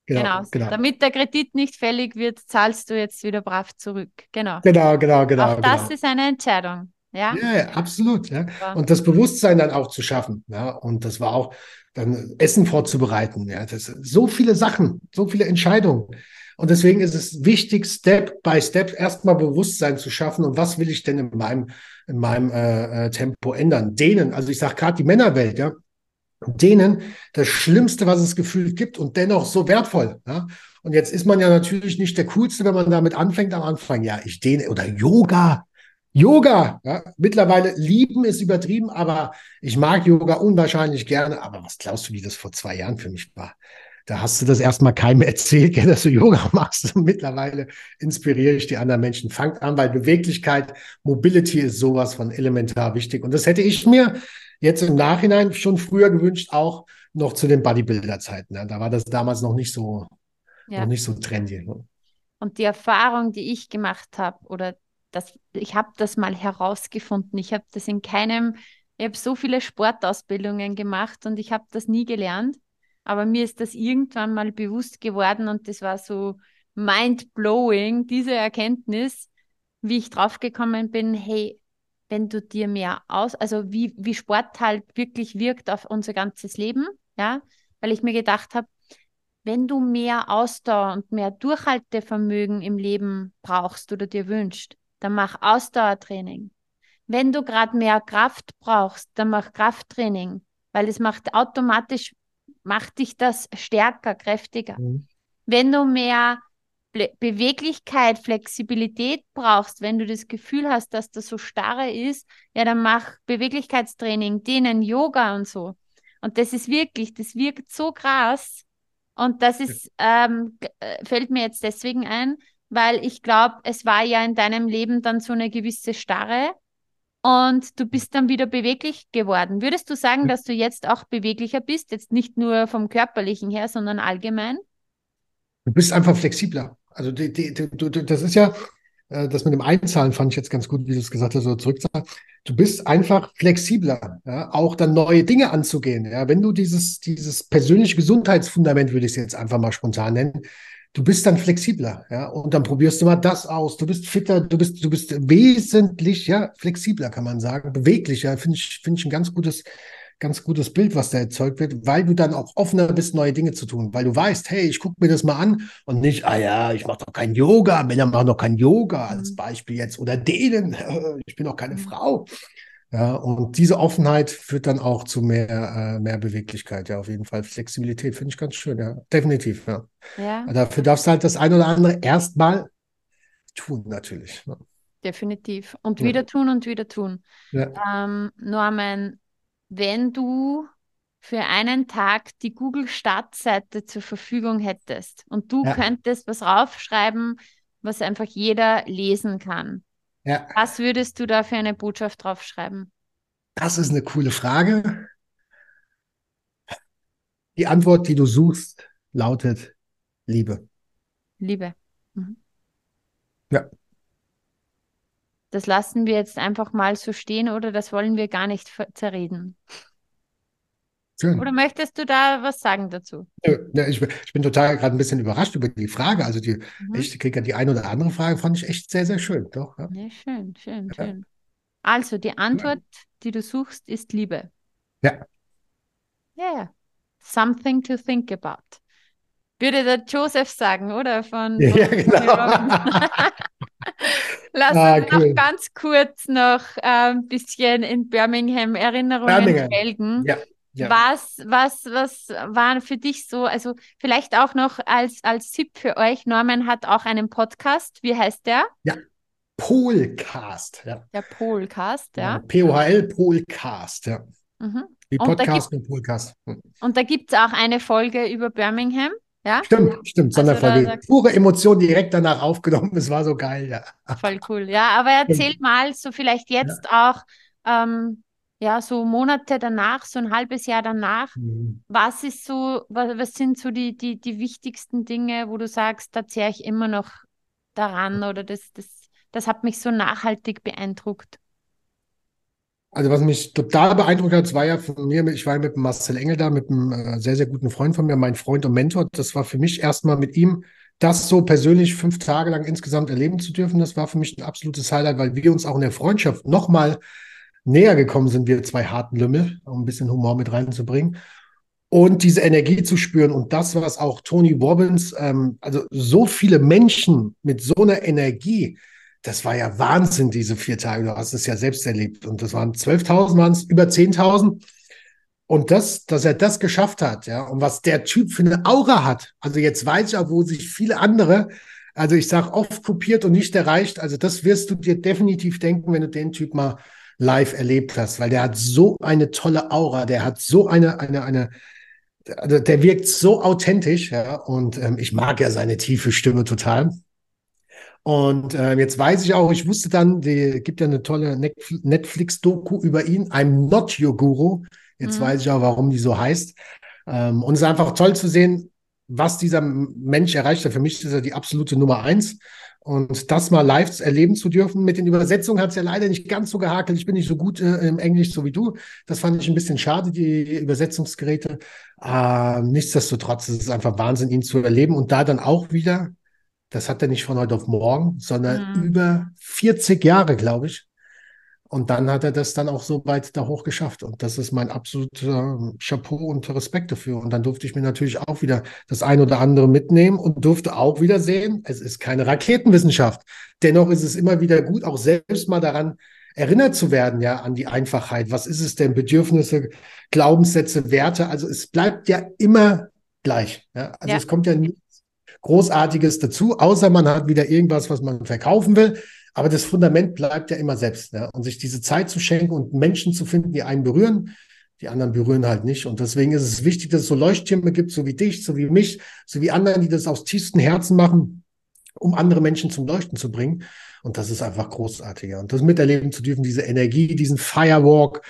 Genau, genau. genau, Damit der Kredit nicht fällig wird, zahlst du jetzt wieder brav zurück. Genau. Genau, genau, genau. Auch das genau. ist eine Entscheidung. Ja, ja, absolut. Ja. Und das Bewusstsein dann auch zu schaffen. Ja. Und das war auch dann Essen vorzubereiten. Ja. Das so viele Sachen, so viele Entscheidungen. Und deswegen ist es wichtig, Step by Step erstmal Bewusstsein zu schaffen. Und was will ich denn in meinem, in meinem äh, äh Tempo ändern? Denen, also ich sage gerade die Männerwelt, ja, denen das Schlimmste, was es gefühlt gibt und dennoch so wertvoll. Ja? Und jetzt ist man ja natürlich nicht der Coolste, wenn man damit anfängt am Anfang. Ja, ich dehne oder Yoga. Yoga, ja, mittlerweile lieben ist übertrieben, aber ich mag Yoga unwahrscheinlich gerne. Aber was glaubst du, wie das vor zwei Jahren für mich war? Da hast du das erstmal keinem erzählt, dass du Yoga machst. Und mittlerweile inspiriere ich die anderen Menschen. Fangt an, weil Beweglichkeit, Mobility ist sowas von elementar wichtig. Und das hätte ich mir jetzt im Nachhinein schon früher gewünscht, auch noch zu den Bodybuilder-Zeiten. Da war das damals noch nicht so, ja. noch nicht so trendy. Und die Erfahrung, die ich gemacht habe, oder das, ich habe das mal herausgefunden. Ich habe das in keinem, ich habe so viele Sportausbildungen gemacht und ich habe das nie gelernt. Aber mir ist das irgendwann mal bewusst geworden und das war so mind-blowing, diese Erkenntnis, wie ich draufgekommen bin, hey, wenn du dir mehr aus, also wie, wie Sport halt wirklich wirkt auf unser ganzes Leben, ja, weil ich mir gedacht habe, wenn du mehr Ausdauer und mehr Durchhaltevermögen im Leben brauchst oder dir wünscht, dann mach Ausdauertraining. Wenn du gerade mehr Kraft brauchst, dann mach Krafttraining, weil es macht automatisch macht dich das stärker, kräftiger. Mhm. Wenn du mehr Be Beweglichkeit, Flexibilität brauchst, wenn du das Gefühl hast, dass das so starre ist, ja, dann mach Beweglichkeitstraining, denen Yoga und so. Und das ist wirklich, das wirkt so krass. Und das ist, ähm, äh, fällt mir jetzt deswegen ein, weil ich glaube, es war ja in deinem Leben dann so eine gewisse Starre und du bist dann wieder beweglich geworden. Würdest du sagen, dass du jetzt auch beweglicher bist, jetzt nicht nur vom körperlichen her, sondern allgemein? Du bist einfach flexibler. Also die, die, du, das ist ja, äh, das mit dem Einzahlen fand ich jetzt ganz gut, wie du es gesagt hast, so zurückzahlen. Du bist einfach flexibler, ja, auch dann neue Dinge anzugehen. Ja, wenn du dieses, dieses persönliche Gesundheitsfundament, würde ich es jetzt einfach mal spontan nennen, du bist dann flexibler, ja, und dann probierst du mal das aus. Du bist fitter, du bist, du bist wesentlich, ja, flexibler, kann man sagen, beweglicher. Finde ich, finde ich ein ganz gutes, ganz gutes Bild, was da erzeugt wird, weil du dann auch offener bist, neue Dinge zu tun, weil du weißt, hey, ich gucke mir das mal an und nicht, ah ja, ich mache doch kein Yoga, Männer machen doch kein Yoga als mhm. Beispiel jetzt oder denen, ich bin doch keine mhm. Frau. Ja, und diese Offenheit führt dann auch zu mehr, äh, mehr Beweglichkeit, ja, auf jeden Fall. Flexibilität finde ich ganz schön, ja, definitiv, ja. ja. Dafür darfst du halt das ein oder andere erstmal tun, natürlich. Ja. Definitiv. Und wieder tun und wieder tun. Ähm, Norman, wenn du für einen Tag die Google-Startseite zur Verfügung hättest und du könntest was raufschreiben, was einfach jeder lesen kann. Ja. Was würdest du da für eine Botschaft draufschreiben? Das ist eine coole Frage. Die Antwort, die du suchst, lautet Liebe. Liebe. Mhm. Ja. Das lassen wir jetzt einfach mal so stehen oder das wollen wir gar nicht zerreden. Schön. Oder möchtest du da was sagen dazu? Ich, ich, bin total gerade ein bisschen überrascht über die Frage. Also die, mhm. ich kriege ja die eine oder andere Frage, fand ich echt sehr, sehr schön. Doch, ja. ja schön, schön, ja. schön. Also die Antwort, die du suchst, ist Liebe. Ja. Ja, yeah. something to think about. Würde der Joseph sagen, oder? Von, von ja, genau. Lass ah, uns cool. noch ganz kurz noch ein ähm, bisschen in Birmingham Erinnerungen Birmingham. melden. Ja. Ja. Was, was, was war für dich so, also vielleicht auch noch als, als Tipp für euch, Norman hat auch einen Podcast, wie heißt der? Ja, Polcast, ja. Der Polcast, ja. P-O-H-L, Polcast, ja. Mhm. Wie Podcast und, Polcast. Hm. Und da gibt es auch eine Folge über Birmingham. Ja? Stimmt, stimmt. Also Sonderfolge. Pure Emotion direkt danach aufgenommen. Es war so geil, ja. Voll cool, ja. Aber erzählt mal so vielleicht jetzt ja. auch, ähm, ja, so Monate danach, so ein halbes Jahr danach. Mhm. Was ist so, was, was sind so die, die, die wichtigsten Dinge, wo du sagst, da zehre ich immer noch daran oder das, das, das hat mich so nachhaltig beeindruckt? Also was mich total beeindruckt hat, war ja von mir, ich war mit Marcel Engel da, mit einem äh, sehr, sehr guten Freund von mir, mein Freund und Mentor. Das war für mich erstmal mit ihm, das so persönlich fünf Tage lang insgesamt erleben zu dürfen. Das war für mich ein absolutes Highlight, weil wir uns auch in der Freundschaft nochmal näher gekommen sind, wir zwei harten Lümmel, um ein bisschen Humor mit reinzubringen. Und diese Energie zu spüren und das, was auch Tony Robbins, ähm, also so viele Menschen mit so einer Energie, das war ja Wahnsinn, diese vier Tage. Du hast es ja selbst erlebt. Und das waren 12.000, waren es über 10.000. Und das, dass er das geschafft hat, ja, und was der Typ für eine Aura hat. Also jetzt weiß ich auch, wo sich viele andere, also ich sage oft kopiert und nicht erreicht. Also das wirst du dir definitiv denken, wenn du den Typ mal live erlebt hast, weil der hat so eine tolle Aura, der hat so eine, eine, eine, also der wirkt so authentisch, ja, und ähm, ich mag ja seine tiefe Stimme total. Und äh, jetzt weiß ich auch, ich wusste dann, die gibt ja eine tolle Netflix-Doku über ihn, I'm Not Your Guru. Jetzt mhm. weiß ich auch, warum die so heißt. Ähm, und es ist einfach toll zu sehen, was dieser Mensch erreicht hat. Für mich ist er die absolute Nummer eins. Und das mal live erleben zu dürfen. Mit den Übersetzungen hat es ja leider nicht ganz so gehakelt. Ich bin nicht so gut äh, im Englisch so wie du. Das fand ich ein bisschen schade, die Übersetzungsgeräte. Äh, nichtsdestotrotz ist es einfach Wahnsinn, ihn zu erleben und da dann auch wieder das hat er nicht von heute auf morgen, sondern mhm. über 40 Jahre, glaube ich. Und dann hat er das dann auch so weit da hoch geschafft. Und das ist mein absoluter Chapeau und Respekt dafür. Und dann durfte ich mir natürlich auch wieder das ein oder andere mitnehmen und durfte auch wieder sehen, es ist keine Raketenwissenschaft. Dennoch ist es immer wieder gut, auch selbst mal daran erinnert zu werden, ja, an die Einfachheit. Was ist es denn? Bedürfnisse, Glaubenssätze, Werte. Also es bleibt ja immer gleich. Ja? Also ja. es kommt ja nie Großartiges dazu, außer man hat wieder irgendwas, was man verkaufen will. Aber das Fundament bleibt ja immer selbst. Ja? Und sich diese Zeit zu schenken und Menschen zu finden, die einen berühren, die anderen berühren halt nicht. Und deswegen ist es wichtig, dass es so Leuchttürme gibt, so wie dich, so wie mich, so wie anderen, die das aus tiefstem Herzen machen, um andere Menschen zum Leuchten zu bringen. Und das ist einfach großartiger. Und das miterleben zu dürfen, diese Energie, diesen Firewalk,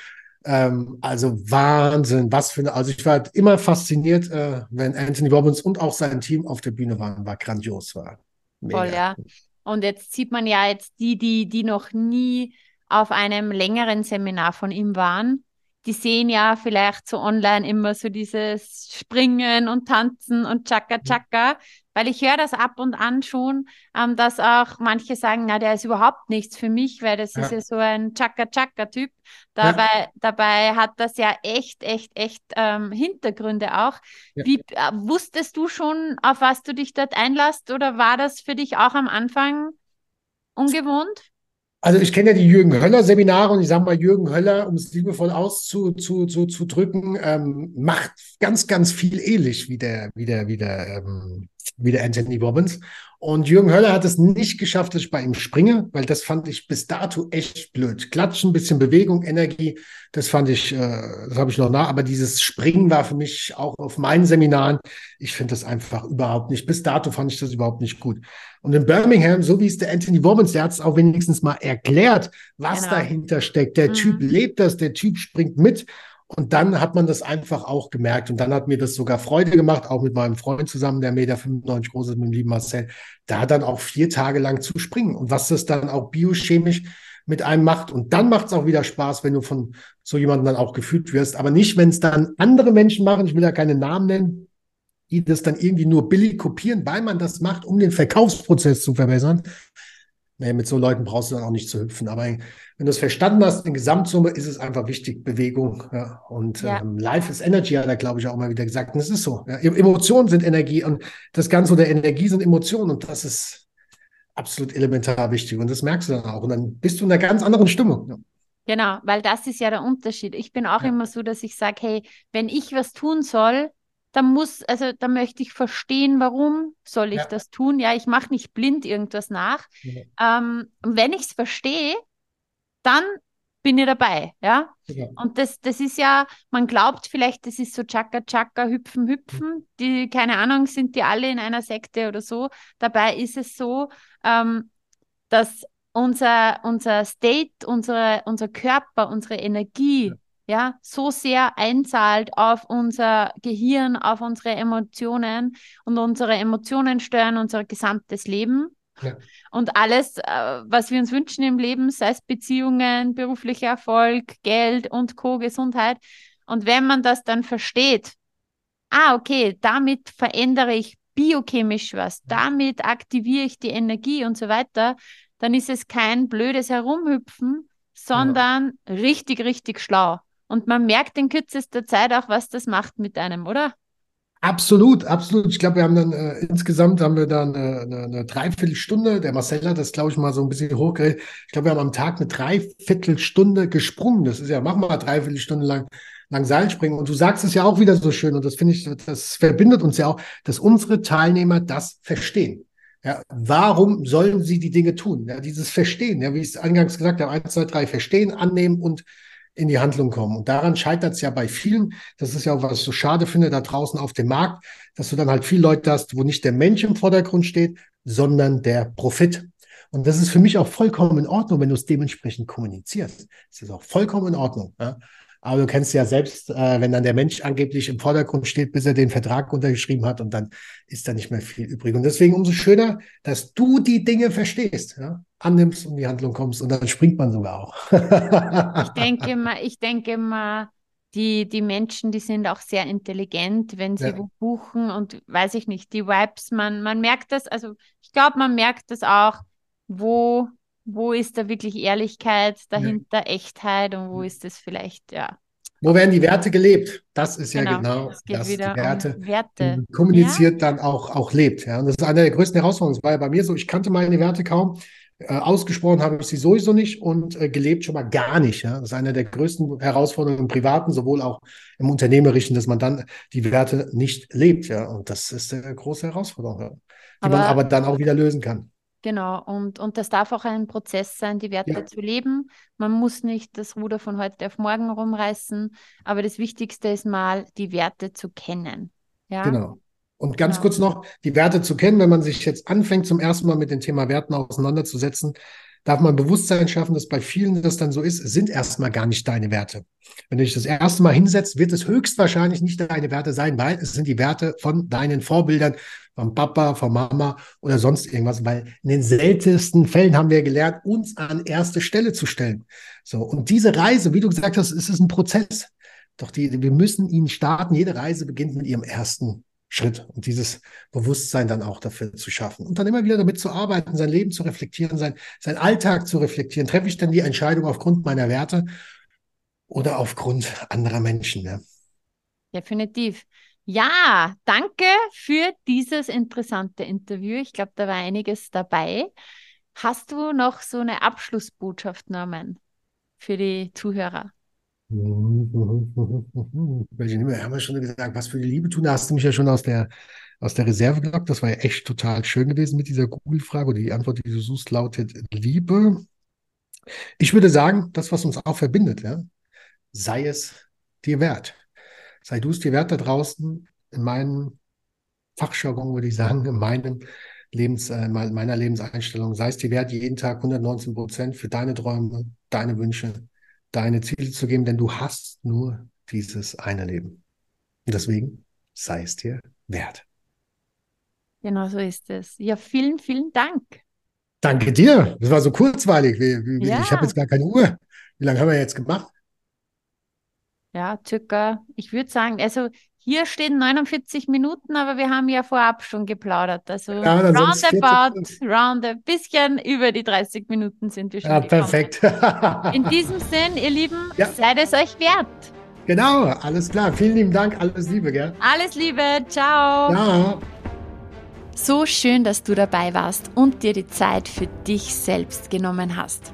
ähm, also Wahnsinn, was für eine, also ich war halt immer fasziniert, äh, wenn Anthony Robbins und auch sein Team auf der Bühne waren, war grandios, war mega. Voll, ja. Und jetzt sieht man ja jetzt die, die, die noch nie auf einem längeren Seminar von ihm waren, die sehen ja vielleicht so online immer so dieses Springen und Tanzen und Chaka Chaka, weil ich höre das ab und an schon, ähm, dass auch manche sagen, na, der ist überhaupt nichts für mich, weil das ja. ist ja so ein Chaka Chaka Typ. Dabei, ja. dabei hat das ja echt, echt, echt ähm, Hintergründe auch. Ja. Wie äh, wusstest du schon, auf was du dich dort einlässt, oder war das für dich auch am Anfang ungewohnt? Also ich kenne ja die Jürgen Höller Seminare und ich sage mal, Jürgen Höller, um es liebevoll auszudrücken, zu, zu, drücken, ähm, macht ganz, ganz viel ähnlich wie der, wie der, wie der, ähm, wie der Anthony Robbins. Und Jürgen Höller hat es nicht geschafft, dass ich bei ihm springe, weil das fand ich bis dato echt blöd. Klatschen, bisschen Bewegung, Energie, das fand ich, äh, das habe ich noch nach. Aber dieses Springen war für mich auch auf meinen Seminaren, ich finde das einfach überhaupt nicht. Bis dato fand ich das überhaupt nicht gut. Und in Birmingham, so wie es der Anthony Robbins, der hat es auch wenigstens mal erklärt, was genau. dahinter steckt. Der mhm. Typ lebt das, der Typ springt mit. Und dann hat man das einfach auch gemerkt. Und dann hat mir das sogar Freude gemacht, auch mit meinem Freund zusammen, der Meter 95 groß ist, mit dem lieben Marcel, da dann auch vier Tage lang zu springen. Und was das dann auch biochemisch mit einem macht. Und dann macht es auch wieder Spaß, wenn du von so jemandem dann auch gefühlt wirst. Aber nicht, wenn es dann andere Menschen machen, ich will ja keine Namen nennen, die das dann irgendwie nur billig kopieren, weil man das macht, um den Verkaufsprozess zu verbessern. Nee, mit so Leuten brauchst du dann auch nicht zu hüpfen. Aber wenn du es verstanden hast, in Gesamtsumme ist es einfach wichtig, Bewegung. Ja. Und ja. Ähm, Life is Energy hat er, glaube ich, auch mal wieder gesagt. Und es ist so. Ja. Emotionen sind Energie und das Ganze oder Energie sind Emotionen. Und das ist absolut elementar wichtig. Und das merkst du dann auch. Und dann bist du in einer ganz anderen Stimmung. Ja. Genau, weil das ist ja der Unterschied. Ich bin auch immer so, dass ich sage, hey, wenn ich was tun soll, da muss, also da möchte ich verstehen, warum soll ich ja. das tun. Ja, ich mache nicht blind irgendwas nach. Ja. Ähm, wenn ich es verstehe, dann bin ich dabei, ja. ja. Und das, das ist ja, man glaubt vielleicht, das ist so Chaka Chaka, Hüpfen, Hüpfen. Die, keine Ahnung, sind die alle in einer Sekte oder so. Dabei ist es so, ähm, dass unser, unser State, unsere, unser Körper, unsere Energie ja, so sehr einzahlt auf unser Gehirn, auf unsere Emotionen und unsere Emotionen steuern unser gesamtes Leben. Ja. Und alles, äh, was wir uns wünschen im Leben, sei es Beziehungen, beruflicher Erfolg, Geld und Co., Gesundheit. Und wenn man das dann versteht, ah, okay, damit verändere ich biochemisch was, damit aktiviere ich die Energie und so weiter, dann ist es kein blödes Herumhüpfen, sondern ja. richtig, richtig schlau. Und man merkt in kürzester Zeit auch, was das macht mit einem, oder? Absolut, absolut. Ich glaube, wir haben dann äh, insgesamt haben wir dann eine, eine, eine Dreiviertelstunde. Der Marcel hat das, glaube ich, mal so ein bisschen hochgerechnet. Ich glaube, wir haben am Tag eine Dreiviertelstunde gesprungen. Das ist ja, mach mal Dreiviertelstunde lang, lang Seilspringen. Und du sagst es ja auch wieder so schön. Und das finde ich, das verbindet uns ja auch, dass unsere Teilnehmer das verstehen. Ja, warum sollen sie die Dinge tun? Ja, dieses Verstehen, ja, wie ich es eingangs gesagt habe, eins, zwei, drei, verstehen, annehmen und in die Handlung kommen. Und daran scheitert es ja bei vielen. Das ist ja auch, was ich so schade finde, da draußen auf dem Markt, dass du dann halt viele Leute hast, wo nicht der Mensch im Vordergrund steht, sondern der Profit. Und das ist für mich auch vollkommen in Ordnung, wenn du es dementsprechend kommunizierst. Das ist auch vollkommen in Ordnung. Ja? Aber du kennst ja selbst, äh, wenn dann der Mensch angeblich im Vordergrund steht, bis er den Vertrag untergeschrieben hat und dann ist da nicht mehr viel übrig. Und deswegen umso schöner, dass du die Dinge verstehst, ja? annimmst und in die Handlung kommst und dann springt man sogar auch. ich denke mal, ich denke mal, die, die Menschen, die sind auch sehr intelligent, wenn sie ja. wo buchen und weiß ich nicht, die Vibes, man, man merkt das, also ich glaube, man merkt das auch, wo wo ist da wirklich Ehrlichkeit dahinter, ja. Echtheit und wo ist es vielleicht, ja. Wo werden die Werte gelebt? Das ist ja genau, genau das, die Werte, um Werte. kommuniziert ja. dann auch, auch lebt. Ja? Und das ist eine der größten Herausforderungen. Das war ja bei mir so, ich kannte meine Werte kaum. Äh, ausgesprochen habe ich sie sowieso nicht und äh, gelebt schon mal gar nicht. Ja? Das ist eine der größten Herausforderungen im Privaten, sowohl auch im Unternehmerischen, dass man dann die Werte nicht lebt. Ja? Und das ist eine große Herausforderung, ja? die aber, man aber dann auch wieder lösen kann. Genau, und, und das darf auch ein Prozess sein, die Werte ja. zu leben. Man muss nicht das Ruder von heute auf morgen rumreißen, aber das Wichtigste ist mal, die Werte zu kennen. Ja? Genau. Und ganz genau. kurz noch, die Werte zu kennen, wenn man sich jetzt anfängt, zum ersten Mal mit dem Thema Werten auseinanderzusetzen, darf man Bewusstsein schaffen, dass bei vielen das dann so ist, sind erstmal gar nicht deine Werte. Wenn du dich das erste Mal hinsetzt, wird es höchstwahrscheinlich nicht deine Werte sein, weil es sind die Werte von deinen Vorbildern, vom Papa, von Mama oder sonst irgendwas, weil in den seltensten Fällen haben wir gelernt, uns an erste Stelle zu stellen. So. Und diese Reise, wie du gesagt hast, ist es ein Prozess. Doch die, wir müssen ihn starten. Jede Reise beginnt mit ihrem ersten Schritt und dieses Bewusstsein dann auch dafür zu schaffen und dann immer wieder damit zu arbeiten, sein Leben zu reflektieren, sein, sein Alltag zu reflektieren. Treffe ich denn die Entscheidung aufgrund meiner Werte oder aufgrund anderer Menschen? Ja? Definitiv. Ja, danke für dieses interessante Interview. Ich glaube, da war einiges dabei. Hast du noch so eine Abschlussbotschaft, Norman, für die Zuhörer? Welche Wir haben ja schon gesagt, was für die Liebe tun. Da hast du mich ja schon aus der, aus der Reserve gelockt. Das war ja echt total schön gewesen mit dieser Google-Frage. Und die Antwort, die du suchst, lautet Liebe. Ich würde sagen, das, was uns auch verbindet, ja, sei es dir wert. Sei du es dir wert da draußen, in meinem Fachjargon würde ich sagen, in meinem Lebens, äh, meiner Lebenseinstellung, sei es dir wert, jeden Tag 119 Prozent für deine Träume, deine Wünsche, deine Ziele zu geben, denn du hast nur dieses eine Leben. Und deswegen sei es dir wert. Genau so ist es. Ja, vielen, vielen Dank. Danke dir. Das war so kurzweilig. Wie, ja. Ich habe jetzt gar keine Uhr. Wie lange haben wir jetzt gemacht? Ja, circa, ich würde sagen, also hier stehen 49 Minuten, aber wir haben ja vorab schon geplaudert. Also ja, roundabout, round ein bisschen über die 30 Minuten sind wir schon. Ja, perfekt. In diesem Sinn, ihr Lieben, ja. seid es euch wert. Genau, alles klar. Vielen lieben Dank, alles Liebe, gell? Alles Liebe, ciao. Ciao. So schön, dass du dabei warst und dir die Zeit für dich selbst genommen hast.